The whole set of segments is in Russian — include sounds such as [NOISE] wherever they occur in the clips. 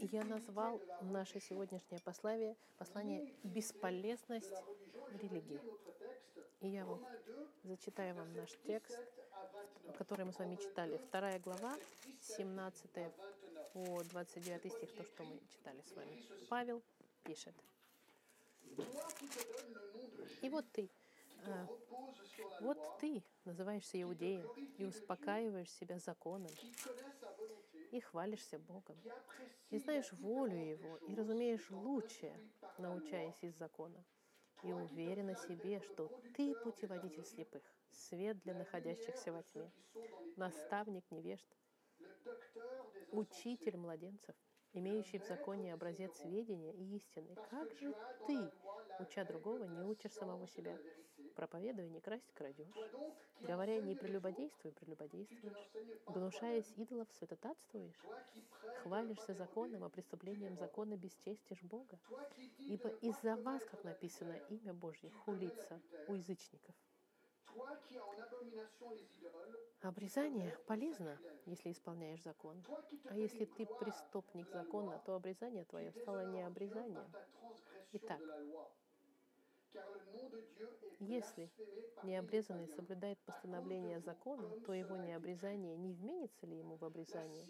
Я назвал наше сегодняшнее послание, послание «Бесполезность религии». И я вам зачитаю вам наш текст, который мы с вами читали. Вторая глава, 17 по 29 стих, то, что мы читали с вами. Павел пишет. И вот ты, а, вот ты называешься иудеем и успокаиваешь себя законом, и хвалишься Богом, и знаешь волю Его, и разумеешь лучшее, научаясь из закона, и уверена себе, что ты путеводитель слепых, свет для находящихся во тьме, наставник невежд, учитель младенцев, имеющий в законе образец сведения и истины. Как же ты, уча другого, не учишь самого себя? Проповедуя, не красть, крадешь. Говоря, не прелюбодействуй, прелюбодействуешь. Гнушаясь идолов, святотатствуешь. Хвалишься законом, а преступлением закона бесчестишь Бога. Ибо из-за вас, как написано, имя Божье хулится у язычников. Обрезание полезно, если исполняешь закон. А если ты преступник закона, то обрезание твое стало не обрезанием. Итак, если необрезанный соблюдает постановление закона, то его необрезание не вменится ли ему в обрезание?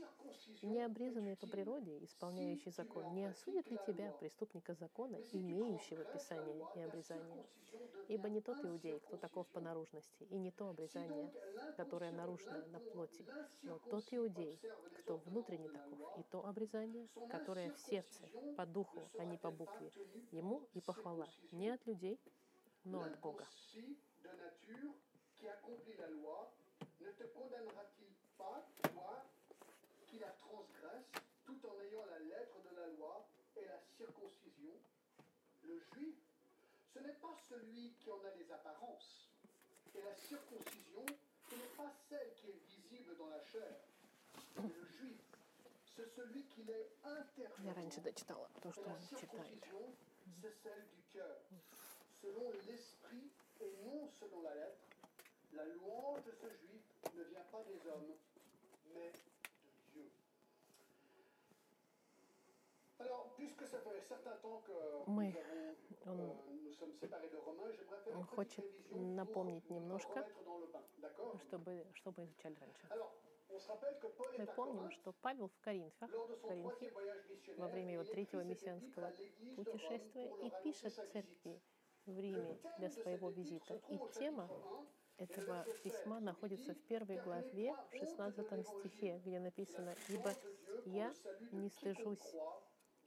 Необрезанный по природе, исполняющий закон, не осудит ли тебя, преступника закона, имеющего Писание и обрезание? Ибо не тот иудей, кто таков по наружности, и не то обрезание, которое нарушено на плоти, но тот иудей, кто внутренне таков, и то обрезание, которое в сердце, по духу, а не по букве, ему и похвала, не от людей, но от Бога. de nature qui accomplit la loi ne te condamnera-t-il pas, toi, qui la transgresse, tout en ayant la lettre de la loi et la circoncision Le juif, ce n'est pas celui qui en a les apparences. Et la circoncision, ce n'est pas celle qui est visible dans la chair. Mais le juif, c'est celui qui l'est Я intérieurement. раньше дочитала то, Et что la он читает. circoncision, c'est celle du cœur, Selon l'esprit et non selon la lettre. La louange de ce juif ne vient pas des hommes, mais de Dieu. Alors, puisque ça fait un certain temps que Мы- nous, avons, он- euh, nous sommes séparés de Romains, j'aimerais faire он une petite хочет напомнить немножко. Чтобы, что мы изучали раньше. Мы помним, что Павел в Коринфах, в Коринфе, во время его третьего миссионского путешествия и пишет церкви в Риме для своего визита. И тема этого письма находится в первой главе, в 16 стихе, где написано «Ибо я не стыжусь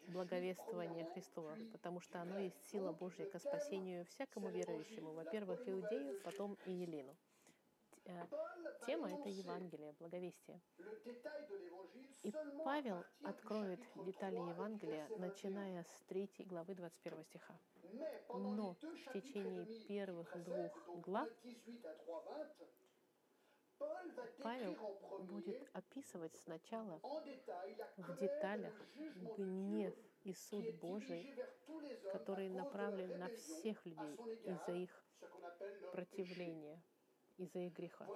благовествования Христова, потому что оно есть сила Божья ко спасению всякому верующему, во-первых, иудею, потом и елину». Э, Тема — это Евангелие, благовестие. И Павел откроет детали Евангелия, начиная с 3 главы 21 стиха. Но в течение первых двух глав Павел будет описывать сначала в деталях гнев и суд Божий, который направлен на всех людей из-за их противления, из-за их греха.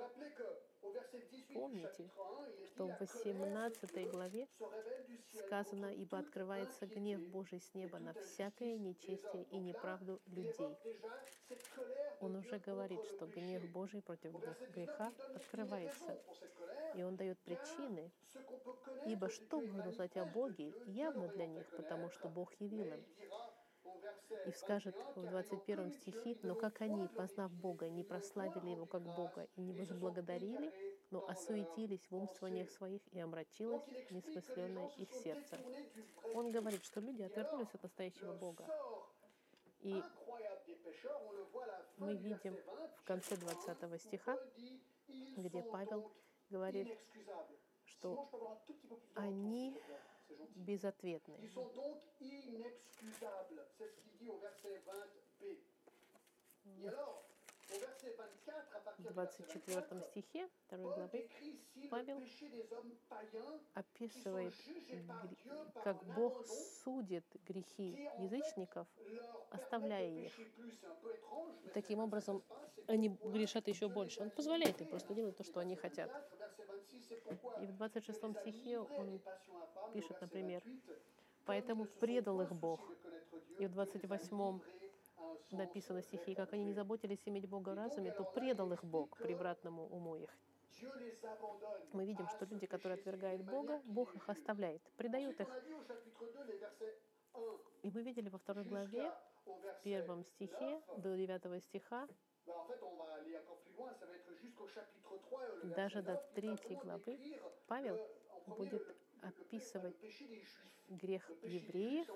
Помните, что в 18 главе сказано, «Ибо открывается гнев Божий с неба на всякое нечестие и неправду людей». Он уже говорит, что гнев Божий против греха открывается, и он дает причины, ибо что можно узнать о Боге, явно для них, потому что Бог явил им. И скажет в 21 стихе, «Но как они, познав Бога, не прославили Его как Бога и не возблагодарили, но осуетились в умствованиях своих, и омрачилось несмысленное их сердце». Он говорит, что люди отвернулись от настоящего Бога. И мы видим в конце 20 стиха, где Павел говорит, что они безответны. Ils sont donc inexcusables. C'est ce qu'il dit au verset 20b. Et alors, au verset 24, à partir В du verset 24 24, стихе 2 Paul главы Павел описывает, как Бог судит грехи язычников, оставляя их. mais Таким образом, они грешат еще больше. Он позволяет им просто делать то, что они хотят. 24, verset 26, c'est pourquoi И в 26 je les стихе он пишет, например, 28, «Поэтому предал их Бог». И в il les a 28 в стихе, как они не заботились иметь Бога в разуме, то предал их Бог превратному уму их. Мы видим, что люди, которые отвергают Бога, Бог их оставляет, Ensuite, их. on a vu au chapitre 2, les versets 1 И мы видели во второй главе, в первом стихе 9, до 9 стиха, ben, en fait, on va aller encore plus loin, ça va être jusqu'au chapitre 3, le Даже до 9, il va третьей главы Павел будет описывать грех евреев.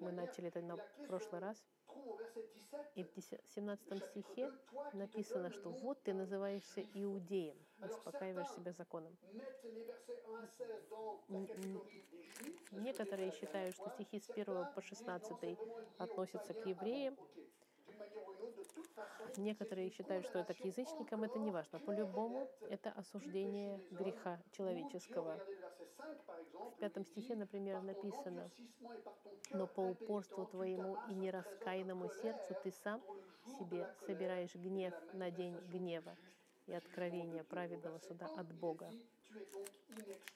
Мы начали это на прошлый раз. trouve au verset 17, И в 10 17 chapitre стихе 2, toi qui te написано, что вот ты называешься иудеем, успокаиваешь себя законом. mettent les versets 1 à 16 dans la М, м, catégorie des Juifs. c'est ce que Некоторые считают, что стихи с Certains 1 по disent, non, 16 c'est vraiment lié aux относятся к евреям. Некоторые считают, что это к язычникам, это не важно. По-любому это осуждение греха человеческого. В пятом стихе, например, написано, «Но по упорству твоему и нераскаянному сердцу ты сам себе собираешь гнев на день гнева и откровения праведного суда от Бога».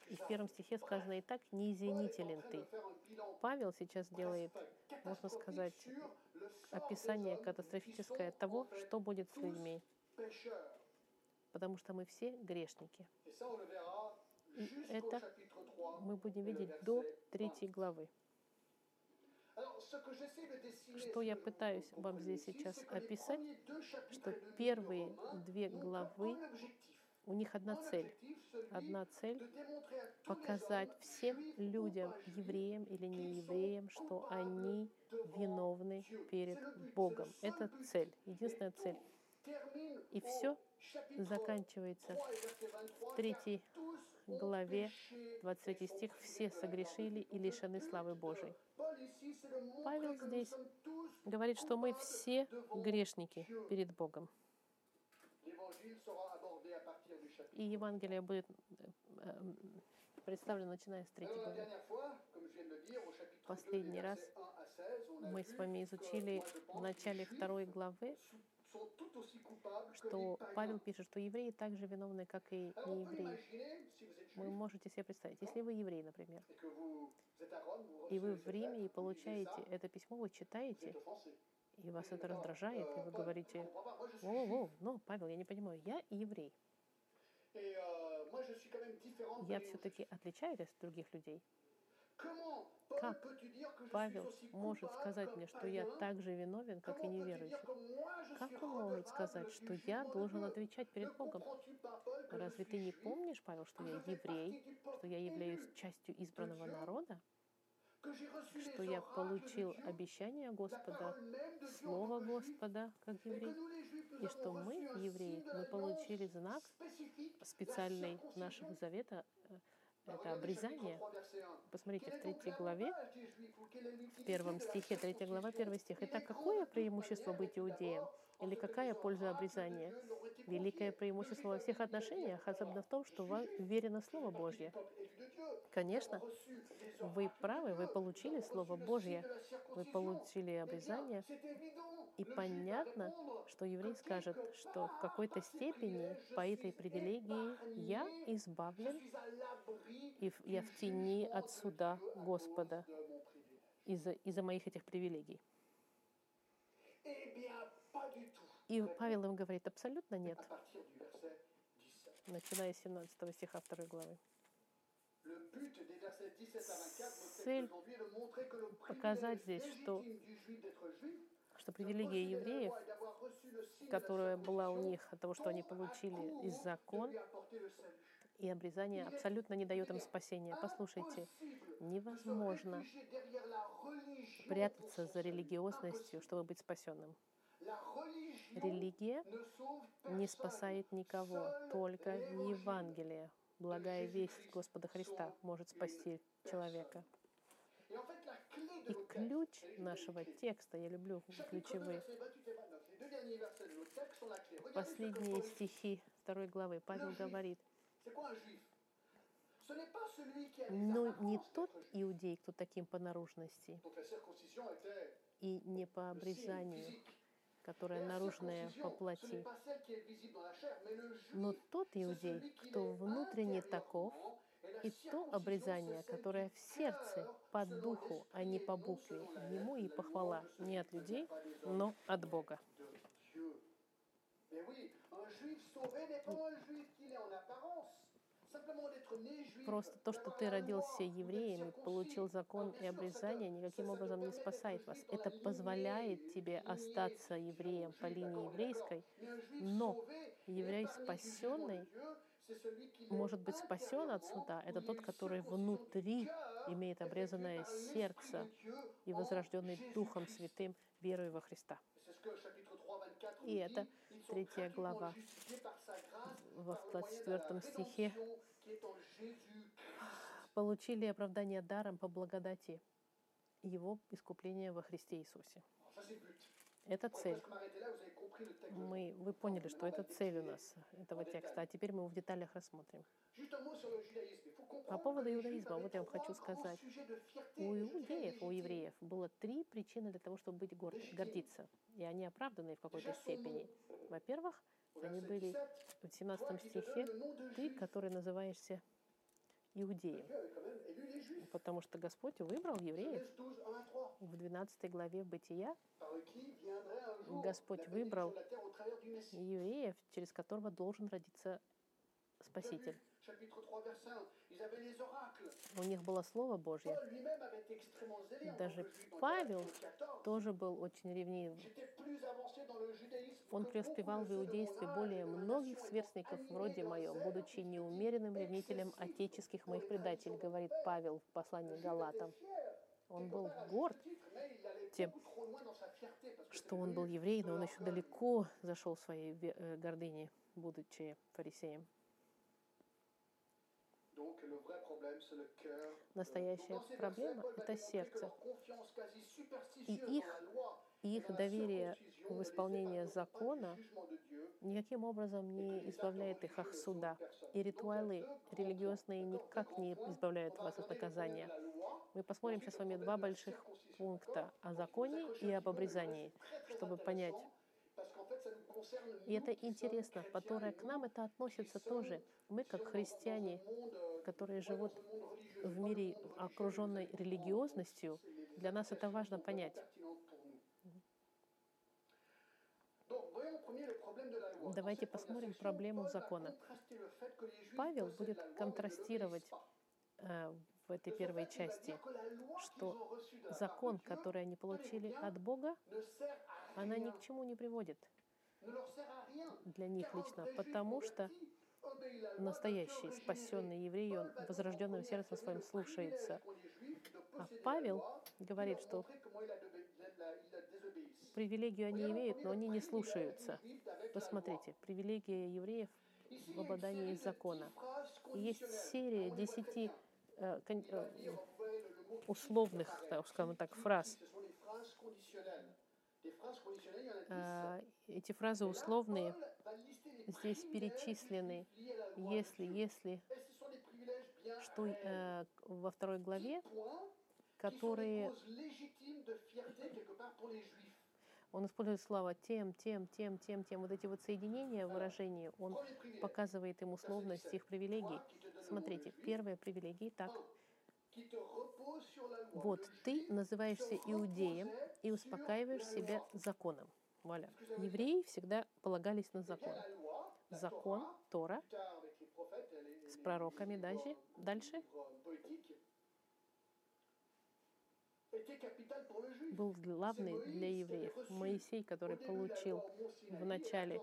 И в первом стихе сказано и так, «неизвинителен ты». Павел сейчас делает, можно сказать, описание катастрофическое того, что будет с людьми, потому что мы все грешники. И это мы будем видеть до третьей главы. Что я пытаюсь вам здесь сейчас описать, что первые две главы, у них одна цель. Одна цель — показать всем людям, евреям или не евреям, что они виновны перед Богом. Это цель, единственная цель. И все заканчивается в третьей главе, 23 стих, «Все согрешили и лишены славы Божией». Павел здесь говорит, что мы все грешники перед Богом. И Евангелие будет э, э, представлено, начиная с третьей главы. Последний раз мы с вами изучили в начале второй главы, что Павел пишет, что евреи также виновны, как и неевреи. Вы можете себе представить, если вы еврей, например, и вы в Риме и получаете это письмо, вы читаете, и вас это раздражает, и вы говорите, о, о, ну, Павел, я не понимаю, я еврей. Я все-таки отличаюсь от других людей. Как Павел может сказать мне, что я так же виновен, как и неверующий? Как он может сказать, что я должен отвечать перед Богом? Разве ты не помнишь, Павел, что я еврей, что я являюсь частью избранного народа, что я получил обещание Господа, Слово Господа, как еврей, и что мы, евреи, мы получили знак специальный нашего завета, э, это обрезание. Посмотрите, в третьей главе, в первом стихе, третья глава, первый стих. Итак, какое преимущество быть иудеем? Или какая польза обрезания? Великое преимущество во всех отношениях, особенно в том, что вам верено Слово Божье. Конечно, вы правы, вы получили Слово Божье, вы получили обрезание, и понятно, что еврей скажет, что в какой-то степени по этой привилегии я избавлен, и я в тени от суда Господа из-за из моих этих привилегий. И Павел им говорит, абсолютно нет, начиная с 17 стиха 2 главы. Цель показать здесь, что, что привилегия евреев, которая была у них от того, что они получили из закон и обрезание, абсолютно не дает им спасения. Послушайте, невозможно прятаться за религиозностью, чтобы быть спасенным. Религия не спасает никого, только Евангелие, благая весть Господа Христа может спасти человека. И ключ нашего текста, я люблю ключевые, последние стихи второй главы, Павел говорит, но не тот иудей, кто таким по наружности, и не по обрезанию, которая наружная по плоти, но тот иудей, кто внутренне таков, и то обрезание, которое в сердце, по духу, а не по букве. Ему и похвала не от людей, но от Бога. Просто то, что ты родился евреем и получил закон и обрезание, никаким образом не спасает вас. Это позволяет тебе остаться евреем по линии еврейской, но еврей спасенный может быть спасен от intérieurement, суда. où Это тот, который внутри имеет обрезанное сердце и возрожденный Духом. Святым верою во Христа. C'est ce que chapitre 3, 24 И это третья глава во par le moyen de la 24 стихе. Получили оправдание даром по благодати Его искупления во Христе Иисусе. Это цель. Мы, вы поняли, что это цель у нас, этого текста. А теперь мы его в деталях рассмотрим. По поводу иудаизма, вот я вам хочу сказать. У иудеев, у евреев было три причины для того, чтобы быть горд, гордиться. И они оправданы в какой-то степени. Во-первых, они были 17, в toi 17 qui te стихе, ты, который называешься Juifs. Потому что Господь выбрал евреев Genèse 12, 1 à 3, в 12 главе Бытия, Господь выбрал евреев, через которого должен родиться Спаситель. Vu, Chapitre 3, verset 1. Ils avaient les oracles. У них было Слово Божье. Даже Павел Galates 14, Тоже был очень ревнив. Он преуспевал в иудействе более многих сверстников вроде d'un будучи неумеренным ревнителем отеческих моих предателей, говорит. Павел в послании Галатам. Он был горд, тем, что он был еврей, но он еще далеко зашел в своей э, гордыне, будучи фарисеем. Donc le vrai problème, c'est le cœur. Настоящая проблема это сердце. И их, их доверие в исполнение закона никаким образом не избавляет их от суда. И ритуалы религиозные никак не избавляют вас от наказания. Мы посмотрим сейчас с вами два больших пункта о законе и об обрезании, чтобы понять. И это интересно, которое к нам это относится тоже. Мы, как христиане, которые живут в мире, окруженной религиозностью, для нас это важно понять. Давайте посмотрим проблему закона. Павел будет контрастировать э, в этой первой части, что закон, который они получили от Бога, она ни к чему не приводит для них лично, потому что настоящий спасенный еврей, он возрожденным сердцем своим слушается. А Павел говорит, что привилегию они имеют, но они не слушаются. Посмотрите, привилегия евреев в обладании закона. Есть серия десяти э, э, условных, так скажем так, фраз. Э, Эти фразы условные здесь перечислены. Если, если, что э, во второй главе, которые он использует слова тем, тем, тем, тем, тем. Вот эти вот соединения выражения, он показывает им условность их привилегий. Смотрите, первая привилегия, так, вот ты называешься иудеем и успокаиваешь себя законом. Вуаля. Евреи всегда полагались на закон. Закон, Тора, с пророками даже. Дальше был главный для евреев. Моисей, который получил в начале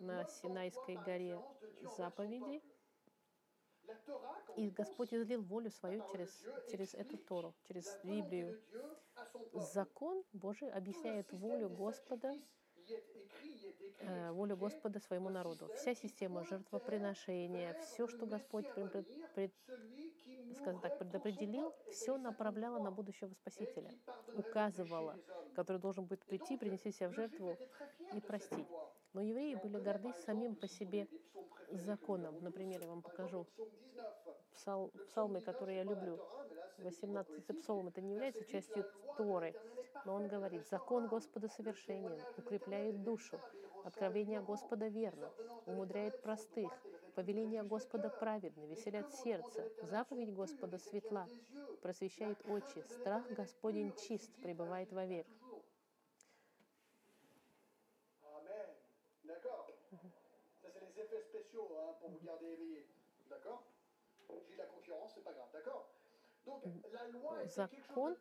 на Синайской горе заповеди, и Господь излил волю свою через, через эту Тору, через Библию. Закон Божий объясняет волю Господа, э, волю Господа своему народу. Вся система жертвоприношения, все, что Господь пред- пред- скажем так, предопределил, все направляло на будущего Спасителя, указывало, который должен будет прийти, принести себя в жертву и простить. Но евреи были горды самим по себе законом. Например, я вам покажу псал, псалмы, которые я люблю. 18 псалом это не является частью Торы, но он говорит, закон Господа совершенен, укрепляет душу, откровение Господа верно, умудряет простых, повеление Господа праведны, веселят сердце, заповедь Господа светла, просвещает очи, страх Господень чист, пребывает вовек. Pour vous garder éveillé. D'accord J'ai la concurrence, c'est pas grave. D'accord Закон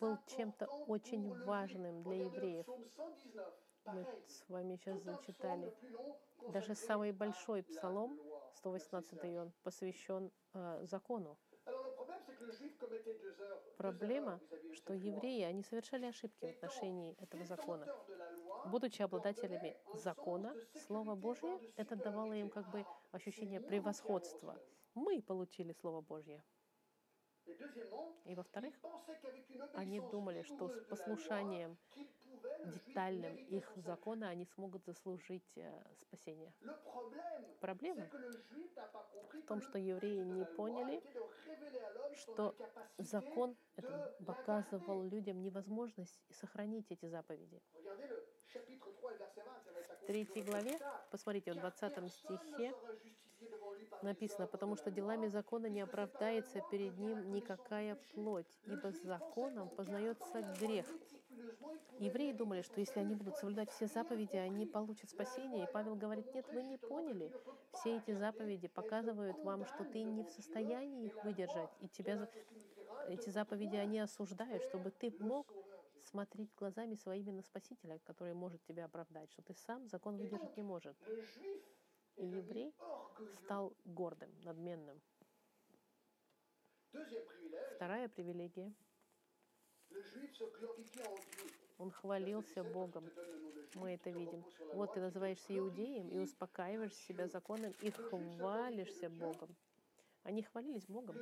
был чем-то очень важным для евреев. psaume 119. Мы с вами сейчас зачитали. Даже самый большой псалом, loi. 118 он посвящен э, закону. Проблема, что евреи, они совершали ошибки в отношении этого закона. Будучи обладателями закона, Слово Божье, это давало им как бы Ah, ощущение превосходства. Мы получили Слово Божье. И во-вторых, они думали, что с послушанием детальным их закона они смогут заслужить э, спасение. Проблема в том, что евреи не поняли, что закон это показывал людям невозможность сохранить эти заповеди. Regardez le chapitre 3 et verset 20, ça va être la В третьей главе, посмотрите, в Car 20 personne ne стихе написано, потому что делами закона не оправдается перед ним никакая плоть, ибо pensait законом познается грех. Евреи думали, что если они будут соблюдать все заповеди, они получат спасение. И Павел говорит, нет, вы не поняли. Все эти заповеди показывают вам, что ты не в состоянии их выдержать. И тебя, эти заповеди, они осуждают, чтобы ты мог. Смотреть глазами своими на Спасителя, который может тебя оправдать, что ты сам закон выдержать не может. Juif И еврей стал гордым, надменным. Вторая привилегия. Он хвалился 17, Богом. Мы это видим. Вот ты называешься иудеем и успокаиваешь себя законом и хвалишься Богом. Они хвалились Богом.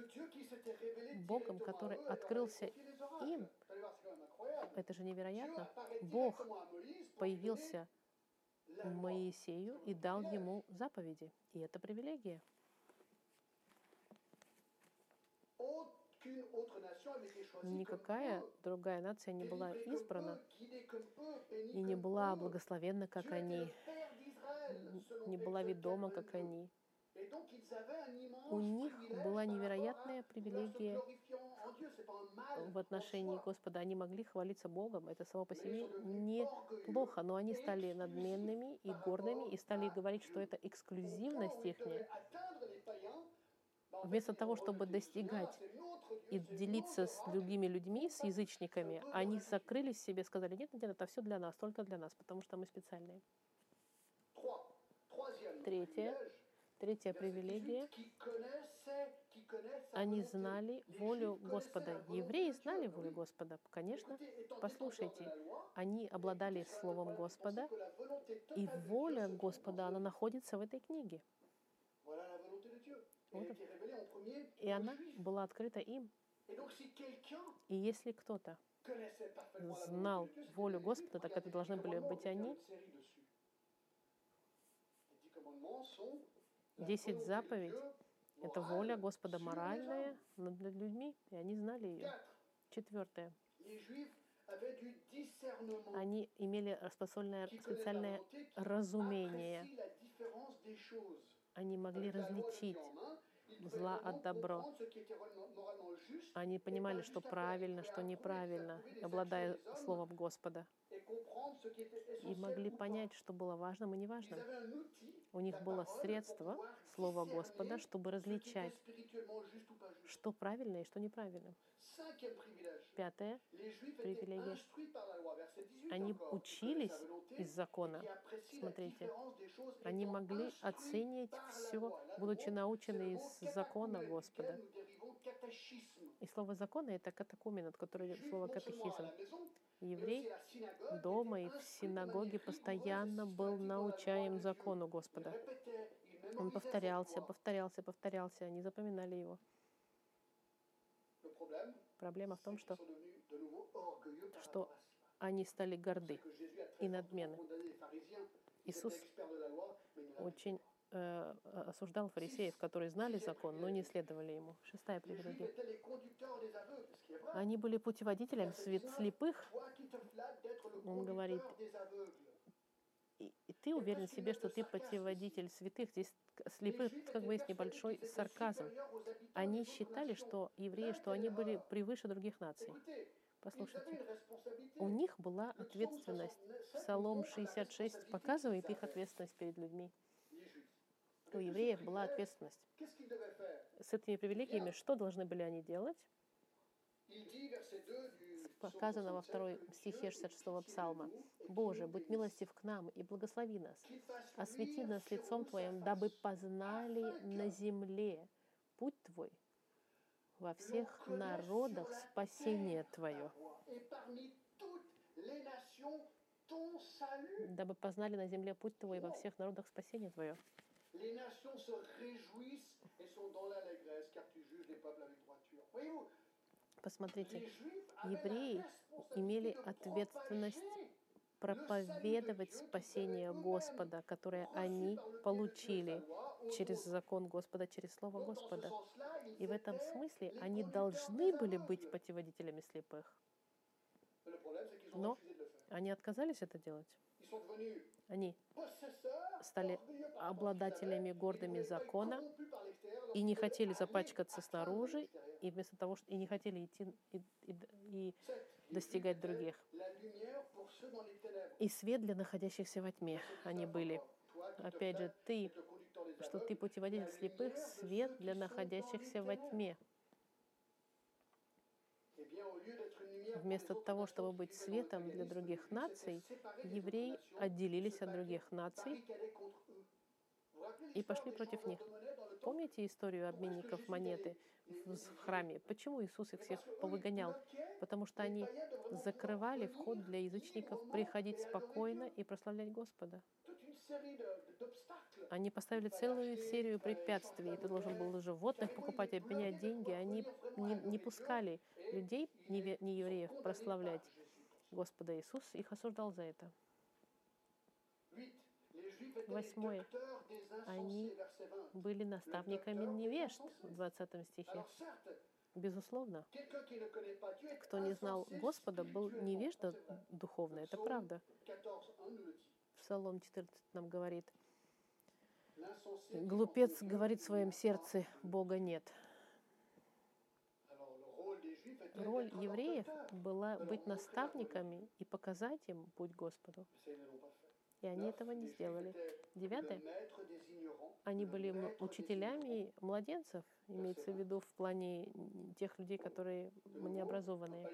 Богом, который открылся им. Это же невероятно. Бог появился. Моисею и дал ему заповеди. И это привилегия. Никакая другая нация не была избрана и не была благословенна, как они, не была ведома, 4, как 22. они. У них была невероятная привилегия в отношении. Господа. Они могли хвалиться Богом. Это само по себе sont devenus не orgueilleux плохо, но они стали надменными и par гордыми и стали говорить, что это эксклюзивность их. Вместо того, чтобы достигать и делиться с другими людьми, с язычниками, они закрылись себе, сказали, нет, нет, это все для нас, только для нас, потому что мы специальные. Третье. Третья привилегия. 18, qui connaissait, qui connaît sa Они знали волю Господа. Евреи знали Ah волю. Господа, конечно. Послушайте, Они обладали Словом Господа, и воля Господа, она находится в этой книге. Вот И она была открыта им. И если кто-то знал волю Господа, так это должны были быть они. Десять заповедей Это воля Господа моральная над людьми, и они знали ее. Четвертое. Они имели специальное, специальное разумение. Они могли различить. Зла от добро. Они понимали, что правильно, что неправильно, обладая Словом Господа. И могли понять, что было важным и неважным. У них было средство, Слово Господа, чтобы различать, что правильно и что неправильно. Пятое. Привилегия. instruits par la loi. Verset 18 Они учились из закона. Смотрите, Они могли оценить все, будучи научены из закона Господа. И слово закона это катакумен, от которого слово катехизм. Еврей дома и в синагоге постоянно был научаем закону Господа. Он повторялся, повторялся, повторялся, они запоминали его. Проблема в том, что что они стали горды. и надменны. Ils Иисус очень э, осуждал фарисеев, которые знали закон, но не следовали ему. Шестая привилегия. Они были путеводителем слепых, Он говорит. И, ты уверен в себе, что ты путеводитель святых. Здесь Juifs как бы есть небольшой сарказм. Они считали, что евреи, что они были превыше других наций. Послушайте, у них была ответственность. 67 Псалом montre la 66 responsabilité показывает их ответственность перед людьми. У евреев была ответственность. С этими привилегиями что должны были они делать? Il dit, verset 2 du psaume Показано во 67, второй стихе Dieu 66 ait псалма. «Боже, будь милостив к нам и благослови нас, освети нас лицом Твоим, дабы познали на земле путь Твой, во всех народах спасение Твое, дабы познали на земле путь Твой, во всех народах спасение Твое». Les nations se réjouissent et sont dans l'allégresse, car tu juges les peuples avec droiture. Voyez-vous, Посмотрите, avaient евреи имели ответственность проповедовать спасение Господа, которое они получили через закон Господа, через Слово Господа. И в этом смысле они должны были быть путеводителями слепых. Но они отказались это делать. Они стали обладателями гордыми закона и не хотели запачкаться снаружи, и вместо того, что и не хотели идти и, и- и достигать других. И свет для находящихся во тьме они были. Опять же, ты, что ты путеводитель слепых, свет для находящихся во тьме. Вместо того, чтобы быть светом для других наций, евреи отделились от других наций и пошли против них. Помните историю обменников монеты в храме? Почему Иисус их всех повыгонял? Потому что они закрывали вход для язычников приходить спокойно и прославлять Господа. Они поставили целую серию препятствий. Ты должен был животных покупать, обменять деньги. Они не, не пускали людей, не евреев, прославлять Господа Иисус. Их осуждал за это. Восьмое. Они verset 20. Были наставниками невежд в 20 стихе. Безусловно, кто не знал Господа, был невежда духовно. Это правда. 14.1 nous le dit. Псалом 14 нам говорит, глупец говорит в своем сердце, Бога нет. Роль евреев была быть наставниками и показать им путь Господу. И они этого не сделали. Девятое. Они были учителями младенцев, имеется в виду в плане тех людей, которые необразованные.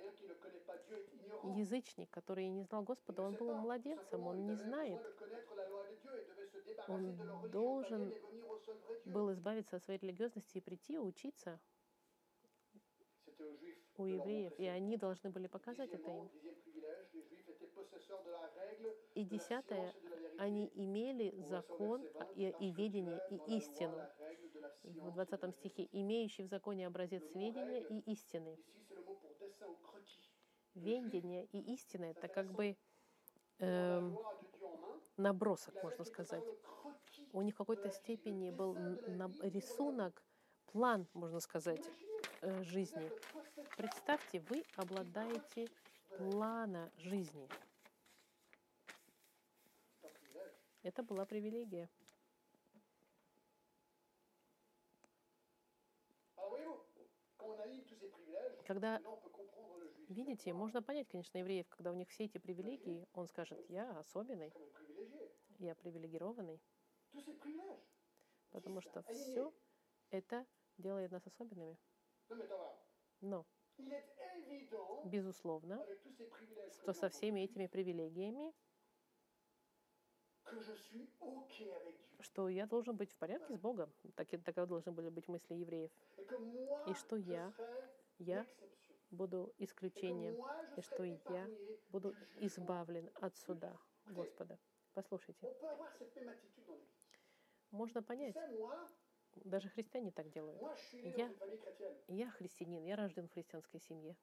Язычник, который не знал Господа, он был младенцем, он не знает. Он должен был избавиться от своей религиозности и прийти учиться у евреев, и они должны были показать это им. И десятое, они имели закон verset а, 20, и, и ведение, и истину. В science et de la 20 vérité. стихе, имеющий в законе образец ведения и истины. Ведение и истина – это как бы эм, main, набросок, можно сказать. У них в какой-то степени был рисунок, план, можно сказать, э, жизни. le possesseur Представьте, вы обладаете плана жизни. Это была привилегия. Когда, видите, можно понять, конечно, евреев, когда у них все эти привилегии, он скажет, я особенный, я привилегированный, потому что все это делает нас особенными. Но, безусловно, что со всеми этими привилегиями, что я должен быть в порядке с Богом. Так, таковы должны были быть мысли евреев. И что я, я буду исключением, и что я буду избавлен от суда Господа. Послушайте, можно понять, даже христиане так делают. Я-. Я христианин, я рожден в христианской семье.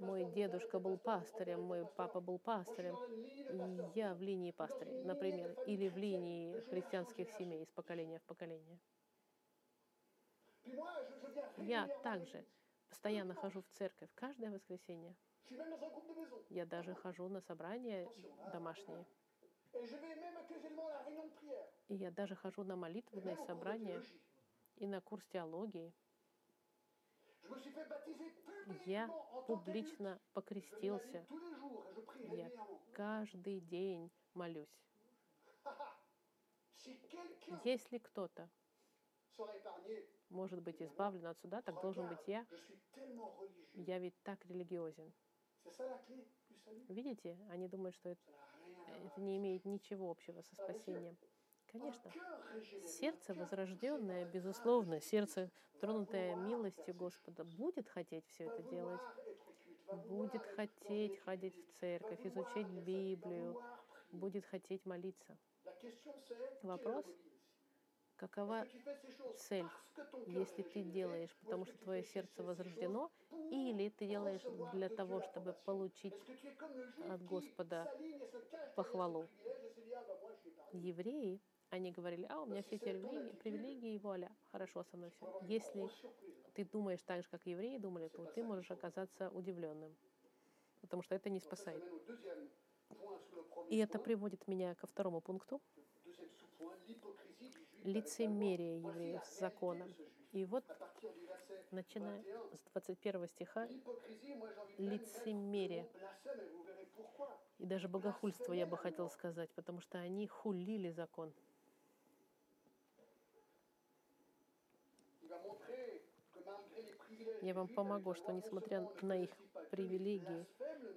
Мой дедушка был grand-père мой папа был pasteurs. я в линии lignée например, или в линии христианских семей из поколения в поколение. Я также постоянно хожу в церковь каждое воскресенье. Я даже хожу на собрания домашние. И я даже хожу на молитвенные собрания и на курс теологии. Я публично покрестился. Я каждый день молюсь. Если кто-то может быть избавлен от суда, так должен быть я. Я ведь так религиозен. Видите, они думают, что это, Это не имеет ничего общего со спасением. Конечно, сердце возрожденное, безусловно, сердце, тронутое милостью Господа, будет хотеть все это делать, будет хотеть ходить в церковь, изучать Библию, будет хотеть молиться. Вопрос, Какова цель, если ты делаешь, потому что твое сердце возрождено, или ты делаешь для того, чтобы получить от Господа похвалу. евреи, они говорили, а у меня все привилегии, привилегии и вуаля, хорошо со мной все. Если ты думаешь так же, как евреи думали, то ты можешь оказаться удивленным, потому что это не спасает. И это приводит меня ко второму пункту. Лицемерие евреев с законом. И вот, начиная 21, с 21 стиха, лицемерие. и даже богохульство, я бы хотел сказать, потому что они хулили закон. Я вам помогу, что несмотря на их привилегии,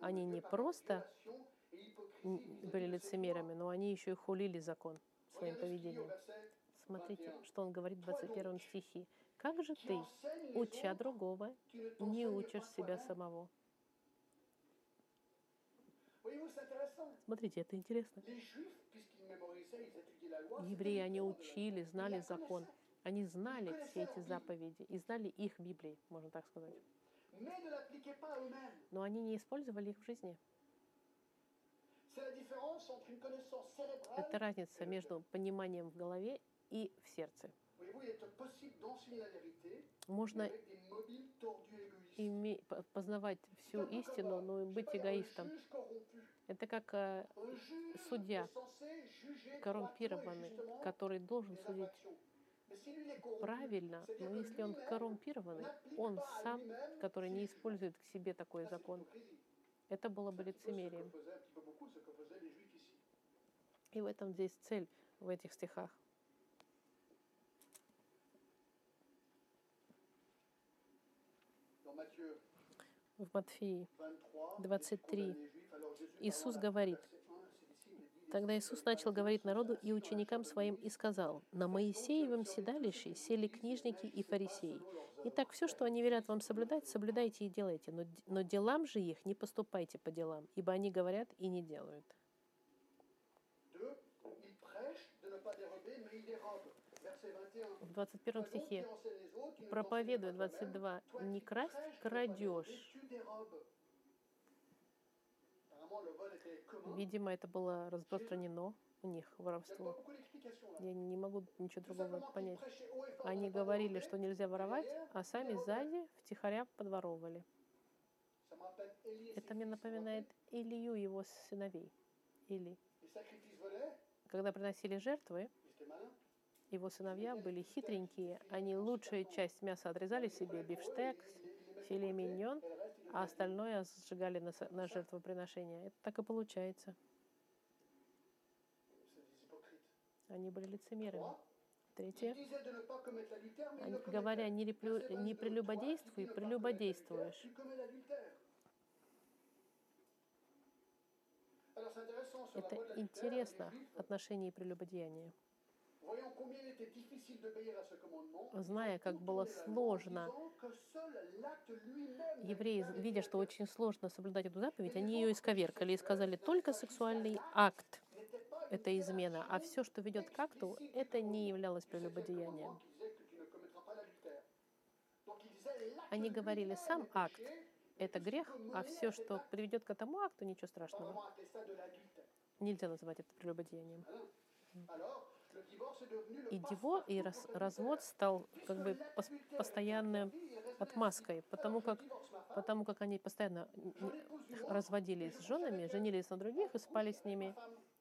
они не просто были лицемерами, но они еще и хулили закон своим поведением. Смотрите, что он говорит в 21 стихе. «Как же ты, уча другого, не учишь себя самого?» Смотрите, это интересно. Евреи, они учили, знали закон. Они знали все эти заповеди и знали их Библии, можно так сказать. Но они не использовали их в жизни. Это разница между пониманием в голове и в сердце. Можно avec des mobiles tordus égoïstes. име- по- познавать всю истину, но и быть эгоистом. Это как э, судья, коррумпированный, который должен судить правильно, но если он коррумпированный, он сам, который не использует к себе такой закон, это было бы лицемерием. И в этом здесь цель в этих стихах. Dans Matthieu В Матфеи 23, 23. les Juifs, alors Jésus, Иисус говорит, verset 1, ses disciples dit, Тогда Иисус начал говорить народу и ученикам своим и сказал, «На Моисеевом седалище сели книжники и фарисеи. Итак, все, что они велят вам соблюдать, соблюдайте и делайте, но, но делам же их не поступайте по делам, ибо они говорят и не делают». Deux, il prêche de ne pas dérober, mais il dérobe. Verset 21. В 21 Toi donc qui стихе проповедует t'enseignent pas 22, toi-même, «Не красть, крадешь». Видимо, это было распространено у них, воровство. Я не могу ничего другого понять. Они говорили, что нельзя воровать, а сами сзади втихаря подворовывали. Это мне напоминает Илью его сыновей. Или, когда приносили жертвы. Его сыновья были хитренькие. Они лучшую часть мяса отрезали себе, бифштекс, филе миньон, а остальное сжигали на, на жертвоприношение. Это так и получается. Они были лицемерами. Третье. Они, говоря, не, реплю- не 22, прелюбодействуй, прелюбодействуешь. Это интересно, отношение и прелюбодеяния. Зная, как было сложно Евреи, видя, что очень сложно соблюдать эту заповедь, они ее исковеркали и сказали, только сексуальный акт это измена, а все, что ведет к акту, это не являлось прелюбодеянием. Они говорили, сам акт это грех, а все, что приведет к этому акту, ничего страшного. Нельзя называть это прелюбодеянием. И диво, и раз- развод стал как бы пос- постоянной отмазкой, потому как, потому как они постоянно разводились с женами, женились на других и спали с ними.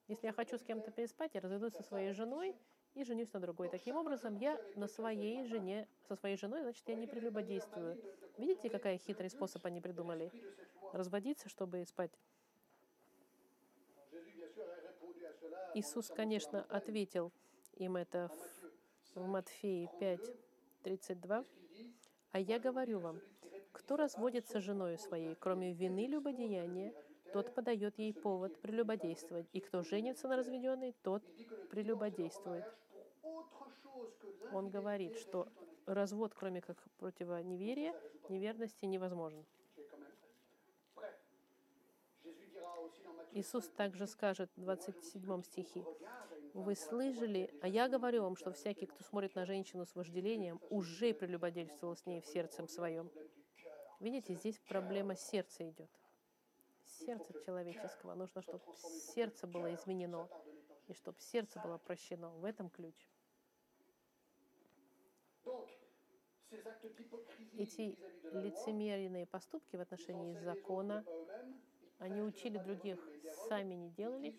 Если я хочу с кем-то переспать, я разведусь со своей женой и женюсь на другой. Таким образом, я на своей жене, со своей женой, значит, я не прелюбодействую. Видите, какая хитрый способ они придумали? Разводиться, чтобы спать. Иисус, конечно, ответил им это в, Матфеи 5, 32. «А я говорю вам, кто разводится с женою своей, кроме вины любодеяния, тот подает ей повод прелюбодействовать, и кто женится на разведенной, тот прелюбодействует». Он говорит, что развод, кроме как противоневерия, неверности невозможен. Иисус также скажет в 27 стихе, Вы слышали, а я говорю вам, что всякий, кто смотрит на женщину с вожделением, уже прелюбодействовал с ней в сердцем своем. Видите, здесь проблема сердца идет. Сердце человеческого. Нужно, чтобы сердце было изменено, и чтобы сердце было прощено. В этом ключ. Эти лицемерные поступки в отношении закона, они учили других, сами не делали,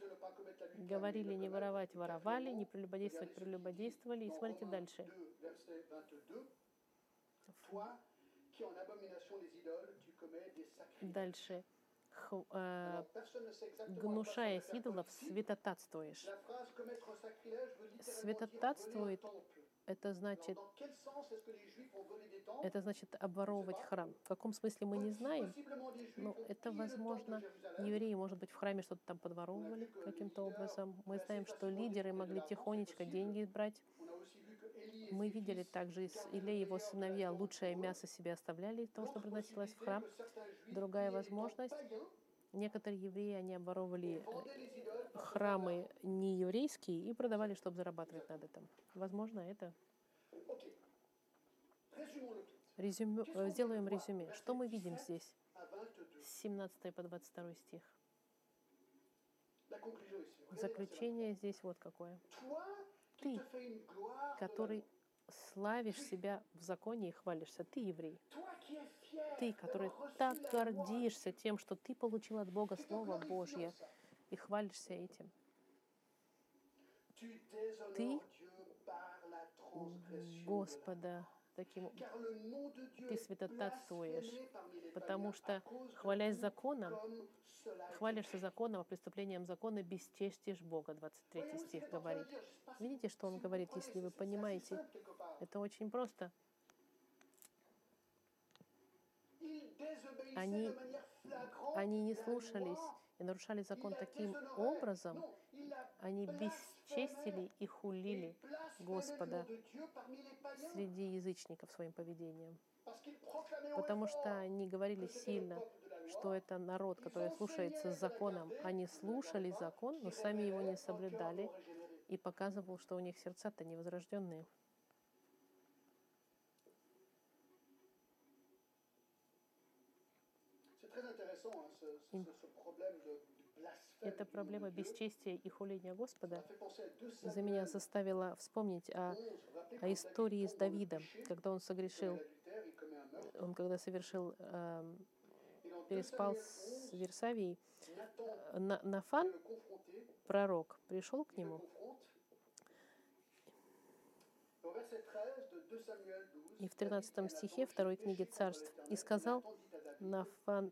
говорили не воровать, воровали, не прелюбодействовать, прелюбодействовали. И смотрите дальше. 2, verset 22. Toi, qui en abomination des idoles, tu commets des sacrifices. Дальше. Э, гнушаясь идолов, святотатствуешь. Святотатствует Это значит, это значит обворовывать храм. В каком смысле мы не знаем, но это возможно. Евреи, может быть, в храме что-то там подворовывали каким-то образом. Мы знаем, что лидеры могли тихонечко деньги брать. Мы видели также из Иле и его сыновья лучшее мясо себе оставляли того, что приносилось в храм. Другая возможность, некоторые евреи, они par храмы нееврейские и продавали, чтобы зарабатывать над этом. Возможно, это. Резюме, э, сделаем резюме. Что мы видим здесь? À 22. С 17 по 22 стих. Заключение здесь вот какое. Ты, который славишь себя в законе и хвалишься. Ты еврей. Ты, который так гордишься тем, что ты получил от Бога Слово Божье и хвалишься этим. Ты Господа таким ты святотатствуешь, потому что, хвалясь законом, хвалишься законом, а преступлением закона бесчестишь Бога, 23 Voyez-vous ce qu'il стих говорит. Видите, что он говорит, если вы понимаете, это очень просто. Они- Они не слушались и нарушали закон таким образом, они бесчестили и хулили Господа среди язычников своим поведением. Потому что они говорили сильно, что это народ, который слушается законом. Они слушали закон, но сами его не соблюдали и показывал, что у них сердца-то невозрожденные. C'est très intéressant, hein, ce, ce- Им- ce problème de, de blasphème. Эта проблема бесчестия и хуления Господа fait penser à 2 за меня заставила вспомнить о, 11, vous vous rappelez, о истории с Давидом, когда он согрешил, он когда совершил, эм, 2 переспал с 11, Версавией, э, На- Нафан, пророк, пришел к нему confronte. Et Au verset 13 de 2 Samuel 12, и в David 13 dit à стихе второй «J'ai книги Царств, l'Éternel». и сказал Нафан,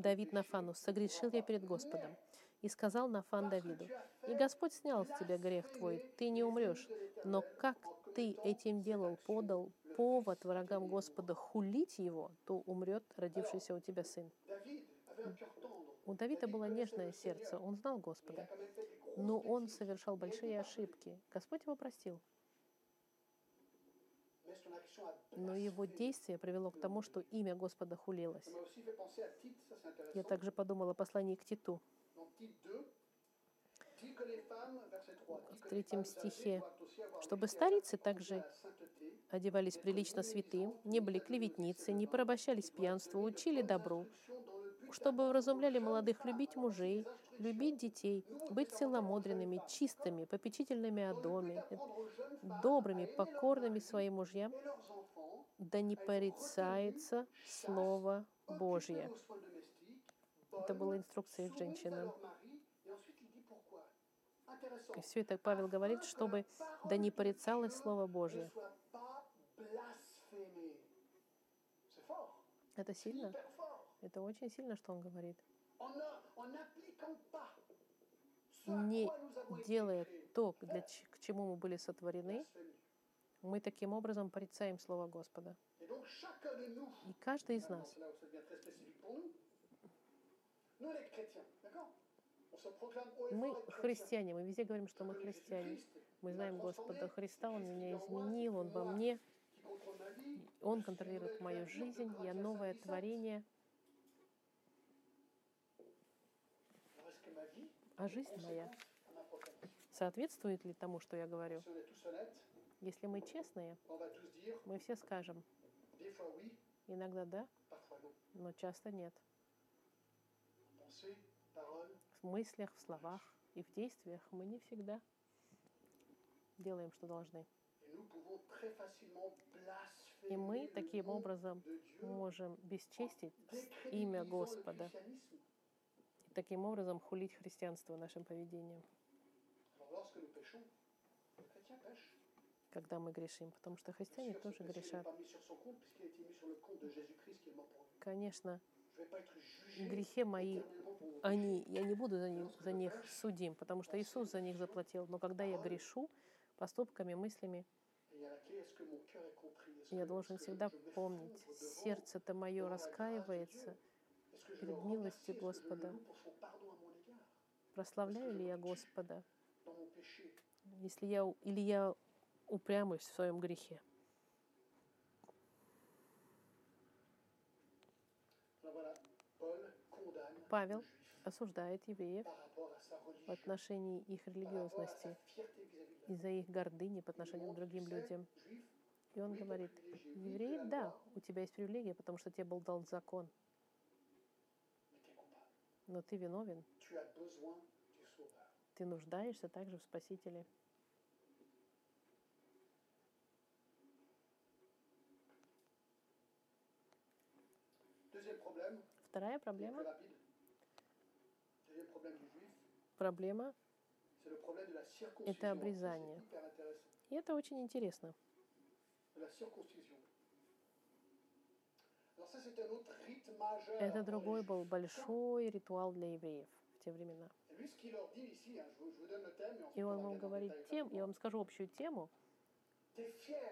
Да- «L'Éternel pardonne tes Давид Нафану, согрешил я перед Господом. И сказал Нафан Давиду, и Господь снял с тебя грех твой, ты не умрешь. Но как ты этим делал, подал повод врагам Господа хулить его, то умрет родившийся у тебя сын. У Давида было нежное сердце, он знал Господа, но он совершал большие ошибки. Господь его простил, но его действие привело к тому, что имя Господа хулилось. Я также подумала о послании к Титу. Dans Tite 2, Dit que les femmes, verset 3, dit в третьем стихе, чтобы старицы также одевались прилично святым, не были клеветницы, не порабощались пьянству, учили добру, чтобы вразумляли молодых любить мужей, любить детей, быть целомудренными, чистыми, попечительными о доме, добрыми, покорными своим мужьям, да не порицается Слово Божье. Это была инструкция женщинам. И все это Павел говорит, чтобы да не порицалось Слово Божье. Это сильно? Это очень сильно, что он говорит. Не делая то, для к чему мы были сотворены, мы таким образом порицаем Слово Господа. И каждый из нас, мы христиане, мы везде говорим, что мы христиане. Мы знаем Господа Христа, Он меня изменил, Он во мне. Он контролирует мою жизнь, я новое творение, а жизнь моя соответствует ли тому, что я говорю? Если мы честные, мы все скажем, иногда да, но часто нет. В мыслях, в словах и в действиях мы не всегда делаем, что должны. И мы таким образом можем бесчестить имя Господа таким образом хулить христианство нашим поведением, когда мы грешим, потому что христиане тоже грешат. Конечно, грехи мои, они, я не буду за них, за них судим, потому что Иисус за них заплатил. Но когда я грешу поступками, мыслями, я должен всегда помнить, сердце-то мое раскаивается, Перед милостью Господа. прославляю ли я Господа, если я, или я упрямусь в своем грехе. Павел осуждает евреев в отношении их религиозности, из-за их гордыни по отношению к другим людям. И он говорит, евреи, да, у тебя есть привилегия, потому что тебе был дан закон. Но ты виновен, ты нуждаешься также в Спасителе. Вторая проблема, проблема. Это обрезание. И это очень интересно. De la circoncision. Alors ça, c'est un autre rite majeur. Это другой был большой ритуал для евреев в те времена. И он вам говорит тем, я вам скажу общую тему,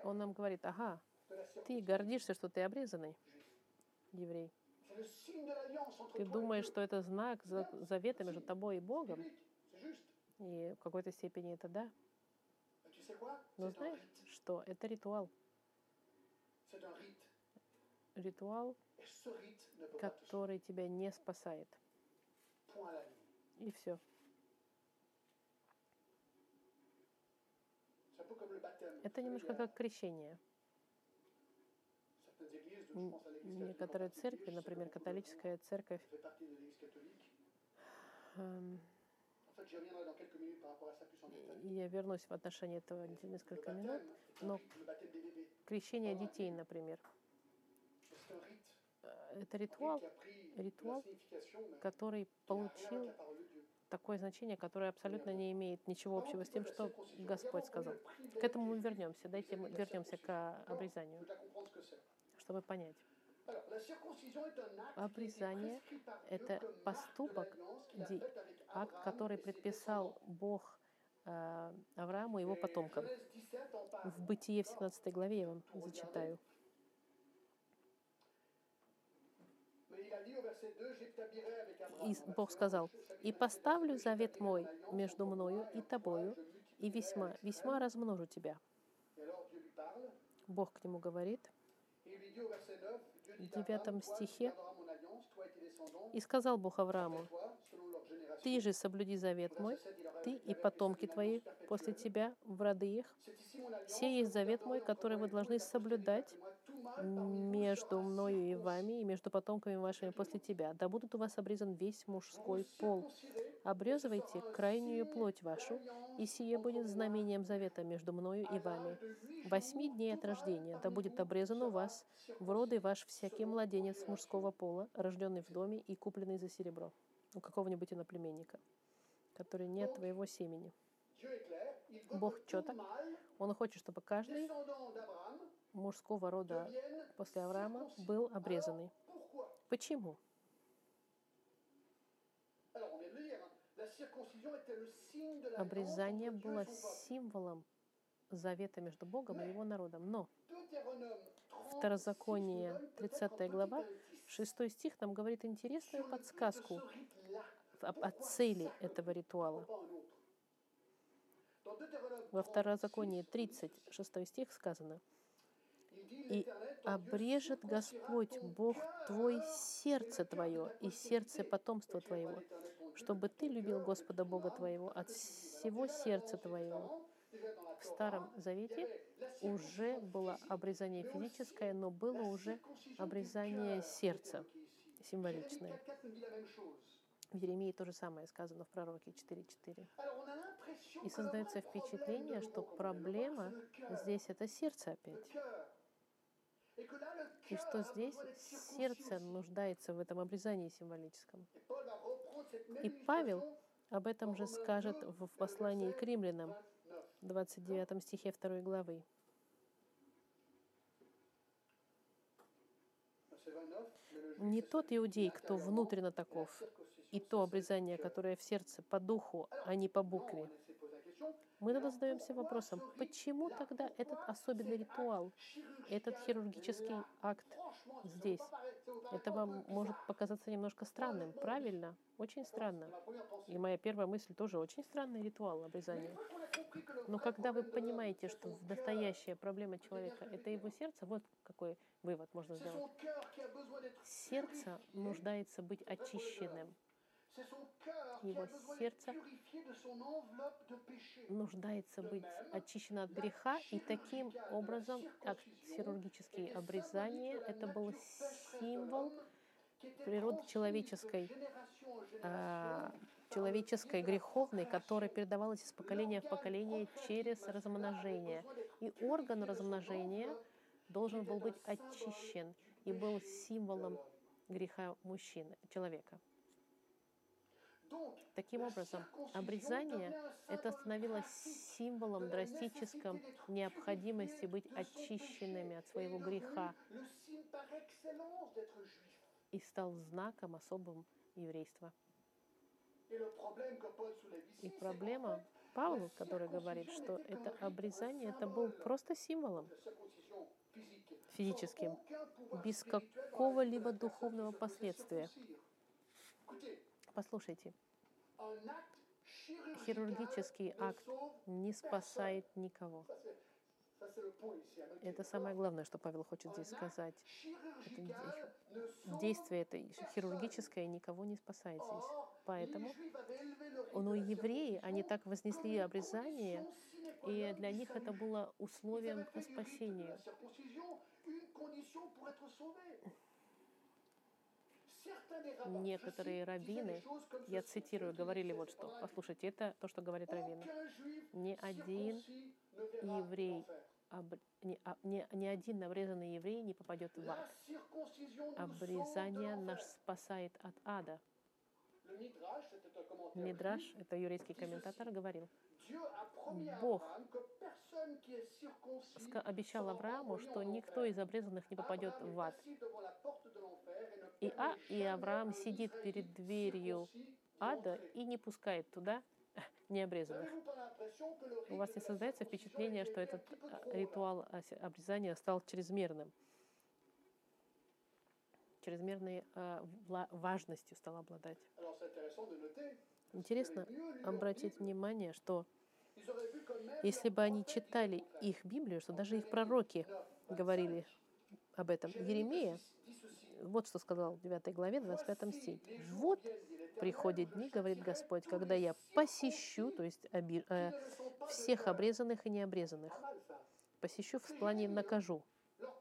он нам говорит, ага, ты гордишься, что ты обрезанный еврей. Ты думаешь, что это знак за- завета между тобой и Богом, и в какой-то степени это да. Но знаешь, что это ритуал. Sauver. который тебя не спасает. И все. Это немножко как крещение. Некоторые церкви, например, католическая церковь, эм, я вернусь в отношении этого несколько минут, но крещение детей, например, C'est un rite. э, это Un ритуал, ритуал, который получил такое значение, которое абсолютно не имеет ничего общего с тем, что Господь сказал. К этому мы вернемся. Дайте мы вернемся к обрезанию, чтобы понять. Обрезание – это поступок, акт, который предписал Бог э, Аврааму и его потомкам. В Бытие в 17 главе я вам зачитаю. И Бог сказал, «И поставлю завет мой между мною и тобою, и весьма, весьма размножу тебя». Бог к нему говорит, в девятом стихе, «И сказал Бог Аврааму, ты же соблюди завет мой, ты и потомки твои после тебя в роды их. Сей есть завет мой, который вы должны соблюдать Между мною и вами, и между потомками вашими после тебя. Да будут у вас обрезан весь мужской пол. Обрезывайте крайнюю плоть вашу, и сие будет знамением завета между мною и вами. Восьми дней от рождения да будет обрезан у вас в роды ваш всякий младенец мужского пола, рожденный в доме и купленный за серебро у какого-нибудь иноплеменника, который не от твоего семени. Бог mâle, Он хочет, чтобы каждый мужского рода после Авраама был обрезанный. Почему? Обрезание было символом завета между Богом и его народом. Но Второзаконие, 30 глава, 6 стих нам говорит интересную подсказку об- о цели этого ритуала. Во Второзаконии 36 стих сказано, «И обрежет Господь Бог твой сердце твое и сердце потомства твоего, чтобы ты любил Господа Бога твоего от всего сердца твоего». В Старом Завете уже было обрезание физическое, но было уже обрезание сердца символичное. В Еремии то же самое сказано в пророке 4.4. И создается впечатление, что проблема здесь это сердце опять. И что здесь сердце нуждается в этом обрезании символическом. И Павел об этом же скажет в послании к римлянам, 29 стихе 2 главы. Не тот иудей, кто внутренно таков, и то обрезание, которое в сердце по духу, а не по букве. Мы тогда задаемся вопросом, почему тогда этот особенный ритуал, этот хирургический акт здесь? Это вам может показаться немножко странным, правильно? Очень странно. И моя первая мысль тоже очень странный ритуал обрезания. Но когда вы понимаете, что настоящая проблема человека — это его сердце, вот какой вывод можно сделать. Сердце нуждается быть очищенным. Его сердце нуждается быть очищено от греха, и таким образом хирургические обрезания — это был символ природы человеческой, а, человеческой греховной, которая передавалась из поколения в поколение через размножение. И орган размножения должен был быть очищен и был символом греха мужчины, человека. Таким образом, обрезание это становилось символом драстическом необходимости быть очищенными от своего греха и стал знаком особым еврейства. И проблема Павла, который говорит, что это обрезание, это был просто символом физическим, без какого-либо духовного последствия. Послушайте, хирургический акт не спасает никого. Это самое главное, что Павел хочет здесь сказать. Это действие это хирургическое никого не спасает здесь. Поэтому но евреи, они так вознесли обрезание, и для них это было условием к спасению. Некоторые раввины, я цитирую, говорили вот что. Послушайте, это то, что говорит раввины. Ни один еврей, об, ни, а, ни, ни один обрезанный еврей не попадет в ад. Обрезание наш спасает от ада. Мидраш, это еврейский комментатор, говорил, Бог обещал Аврааму, что никто из обрезанных не попадет в ад. И, а, и Авраам сидит перед дверью ада и не пускает туда [LAUGHS] необрезанных. У вас не создается впечатление, что этот ритуал обрезания стал чрезмерным? Чрезмерной э, важностью стал обладать. Интересно обратить внимание, что если бы они читали их Библию, что даже их пророки говорили об этом. Еремия Вот что сказал в 9 главе, 25 стих. «Вот приходят дни, говорит Господь, когда я посещу, то есть оби- э, всех обрезанных и необрезанных, посещу в плане накажу».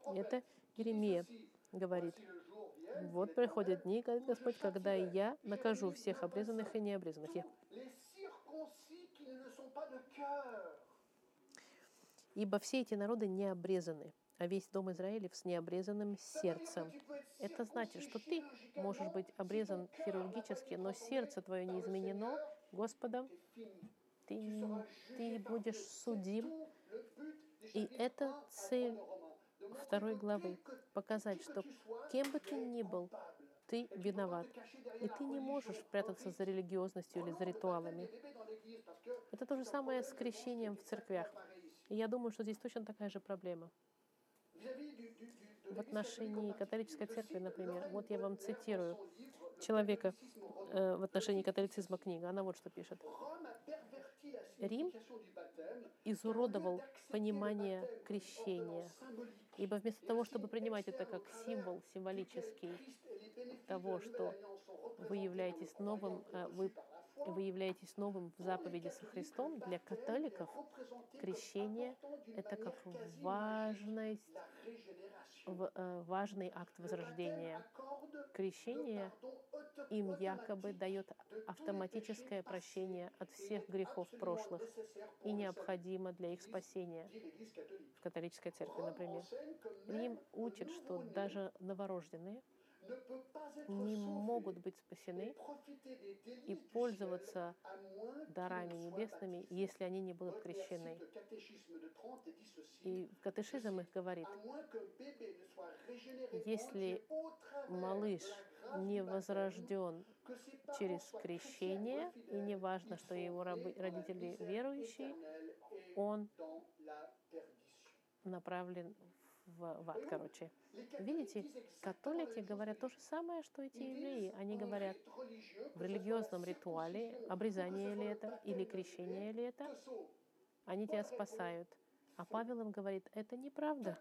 Это Иеремия говорит. Вот приходят дни, говорит Господь, когда я накажу всех обрезанных и необрезанных. Я-. Ибо все эти народы не обрезаны, а весь дом Израилев с необрезанным сердцем. Это значит, что ты можешь быть обрезан хирургически, но сердце твое не изменено Господом, ты, ты будешь судим. И это цель второй главы. Показать, что кем бы ты ни был, ты виноват. И ты не можешь прятаться за религиозностью или за ритуалами. Это то же самое с крещением в церквях. И я думаю, что здесь точно такая же проблема. В отношении католической церкви, например, вот я вам цитирую человека э, в отношении католицизма книга. Она вот что пишет. Рим изуродовал понимание крещения, ибо вместо того, чтобы принимать это как символ символический того, что вы являетесь новым, э, вы, вы являетесь новым в заповеди со Христом, для католиков крещение — это как важность, важный акт возрождения. Крещение им якобы дает автоматическое прощение от всех грехов прошлых и необходимо для их спасения в католической церкви, например. Рим учит, что даже новорожденные не могут быть спасены и пользоваться дарами небесными, если они не будут крещены. И катешизм их говорит, если малыш не возрожден через крещение, и не важно, что его родители верующие, он направлен в, в ад, короче. Видите, католики говорят то же самое, что эти евреи. Они говорят в религиозном ритуале, обрезание ли это или крещение ли это, они тебя спасают. А Павел им говорит, это неправда,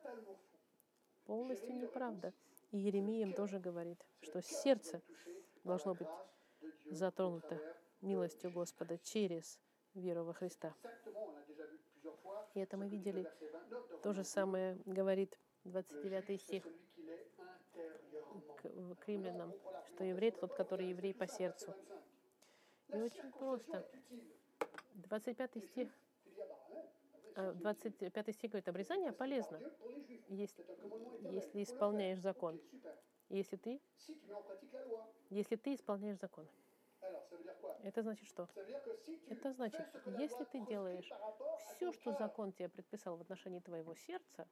полностью неправда. И Еремия им тоже говорит, что сердце должно быть затронуто милостью Господа через веру во Христа. И это мы видели. То же самое говорит 29 стих к, к римлянам, что еврей тот, который еврей по сердцу. И очень просто. 25 стих, а, 25 стих говорит, обрезание полезно, если, если исполняешь закон. Если ты, если ты исполняешь закон. Это значит что? Это значит, если ты делаешь все, что закон тебе предписал в отношении твоего сердца,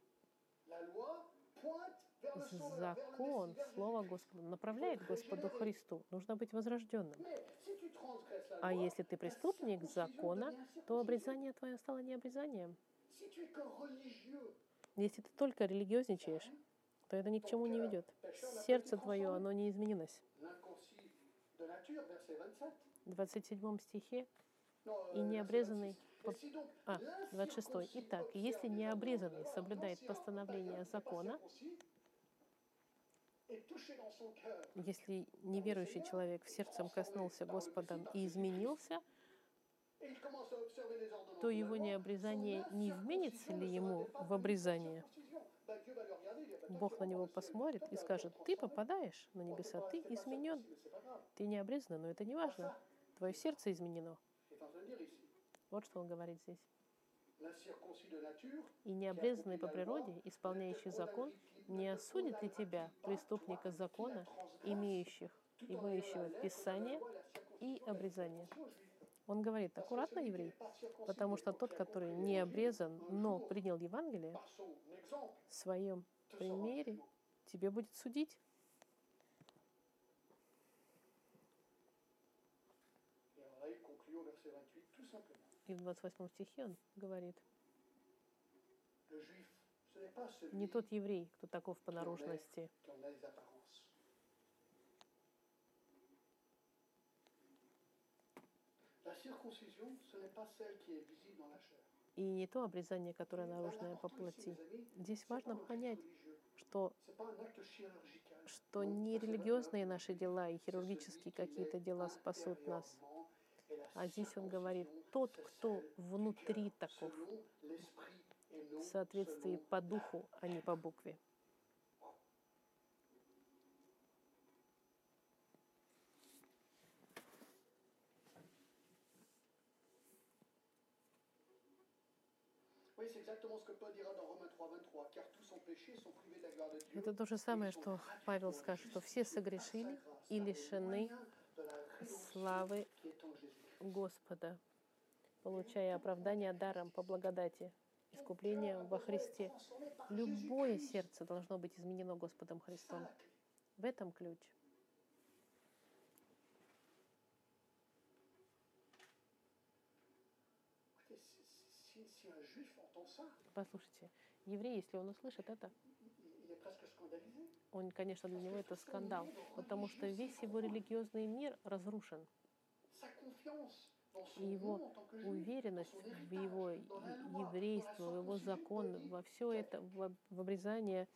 закон, Слово Господа направляет Господу Христу. Нужно быть возрожденным. А если ты преступник закона, то обрезание твое стало не обрезанием. Если ты только религиозничаешь, то это ни к чему не ведет. Сердце твое, оно не изменилось. В 27 стихе. И необрезанный по- а, 26. Итак, если необрезанный соблюдает постановление закона, если неверующий человек в сердцем коснулся Господом и изменился, то его необрезание не вменится ли ему в обрезание? Бог на него посмотрит и скажет, ты попадаешь на небеса, ты изменен. Ты не обрезан, но это не важно. Твое сердце изменено. Вот что он говорит здесь. И необрезанный по природе, исполняющий закон, не осудит ли тебя, преступника закона, имеющих, имеющего Писание и обрезание? Он говорит, аккуратно, еврей, потому что тот, который не обрезан, но принял Евангелие, в своем примере тебе будет судить. И в 28 стихе он говорит, не тот еврей, кто таков по наружности, и не то обрезание, которое наружное по плоти. Здесь важно понять, что, что не религиозные наши дела и хирургические какие-то дела спасут нас. А здесь он говорит, тот, кто внутри таков, в соответствии по духу, а не по букве. Oui, c'est exactement ce que Paul dira dans Romains 3, 23. Car tous ont péché, sont privés de la gloire de Dieu. Это то же самое, что Павел скажет, что все согрешили и лишены славы. Господа, получая оправдание даром по благодати, искупление во Христе. Любое сердце должно быть изменено Господом Христом. В этом ключ. Послушайте, еврей, если он услышит это, он, конечно, для него это скандал, потому что весь его религиозный мир разрушен. И его уверенность в его еврейство, в его закон, во все это, в, обрезание,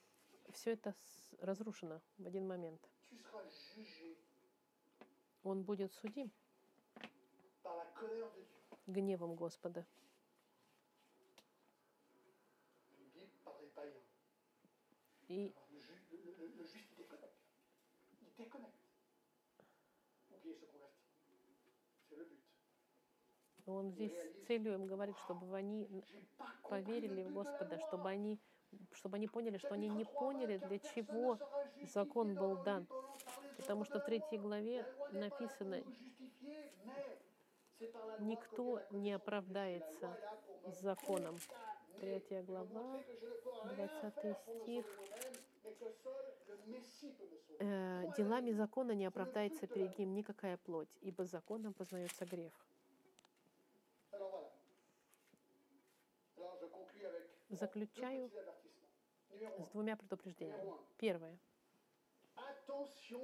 все это разрушено в один момент. Он будет судим. Гневом Господа. Il dit par les païens. И Alors, le, ju- le- le- le juif, il déconnecte. Il déconnecte. Pour qu'il se convertit. C'est le but. он здесь с целью им говорит, чтобы они поверили в Господа, чтобы они, чтобы они поняли, что они не Chapitre 3, поняли, 24, для чего закон был дан. Потому что в третьей главе написано, никто не оправдается законом. Condamner, Третья me глава, montrer que je ne peux rien 20 faire pour me стих. Э, делами закона не оправдается перед ним никакая плоть, ибо законом познается грех. Заключаю с двумя предупреждениями. Первое.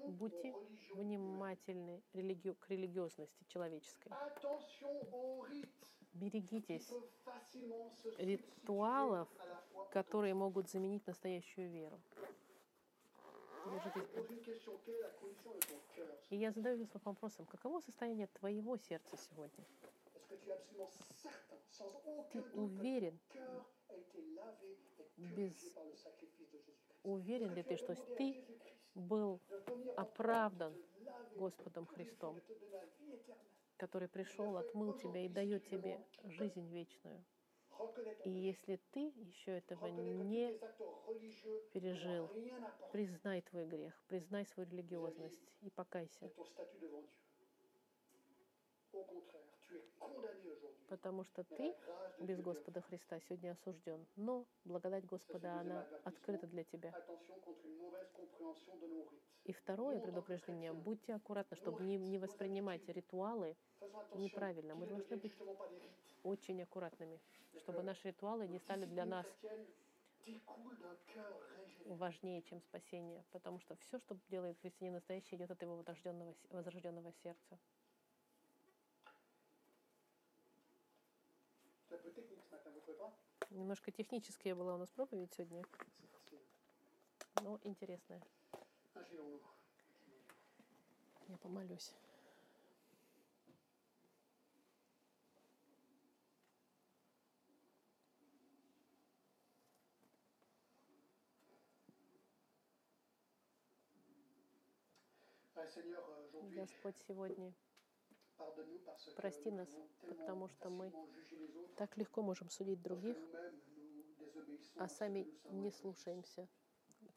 Будьте внимательны религи- к религиозности человеческой. Берегитесь ритуалов, которые могут заменить настоящую веру. И я задаю здесь вопросом, каково состояние твоего сердца сегодня? Ты уверен, без уверен ли ты, что ты был оправдан Господом Христом, который пришел, отмыл тебя и дает тебе жизнь вечную? И если ты еще этого не пережил, признай твой грех, признай свою религиозность и покайся. Потому что ты без Господа Христа сегодня осужден. Но благодать Господа, она открыта для тебя. И второе предупреждение, будьте аккуратны, чтобы не, не воспринимать ритуалы неправильно. Мы должны быть очень аккуратными, чтобы наши ритуалы не стали для нас важнее, чем спасение. Потому что все, что делает христианин настоящий, идет от его возрожденного, возрожденного сердца. C'est un peu technique ce matin, vous trouvez pas Немножко техническая была у нас проповедь сегодня, но интересная. Inclinons-nous. Я помолюсь. Господь, сегодня Прости нас, потому что мы так легко можем судить других, а сами не слушаемся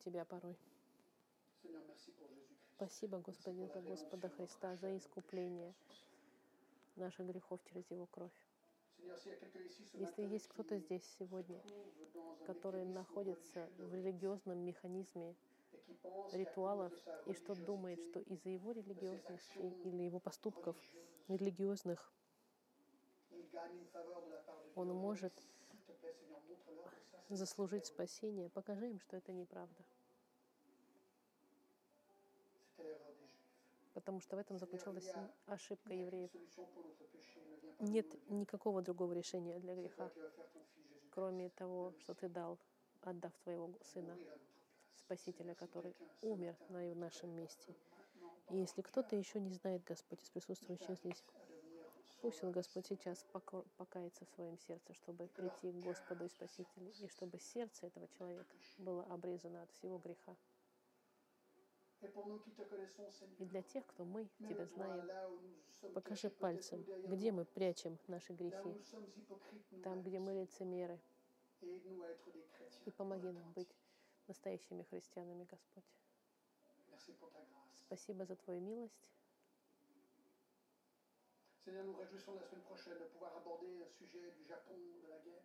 Тебя порой. Спасибо, Господи, за Господа Христа, за искупление наших грехов через Его кровь. Если есть кто-то здесь сегодня, который находится в религиозном механизме ритуалов, и что думает, что из-за его религиозности или его поступков религиозных он может заслужить спасение, покажи им, что это неправда. Потому что в этом заключалась ошибка евреев. Нет никакого другого решения для греха, кроме того, что ты дал, отдав твоего сына. Спасителя, который умер на нашем месте. И если кто-то еще не знает, Господь, из присутствующих здесь, пусть он, Господь, сейчас покается в своем сердце, чтобы прийти к Господу и Спасителю, и чтобы сердце этого человека было обрезано от всего греха. И для тех, кто мы Тебя знаем, покажи пальцем, где мы прячем наши грехи, там, где мы лицемеры, и помоги нам быть настоящими христианами, Господь. Спасибо за Твою милость. Seigneur, nous réjouissons la semaine prochaine de pouvoir aborder un sujet du Japon, de la guerre.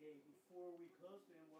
Okay, before we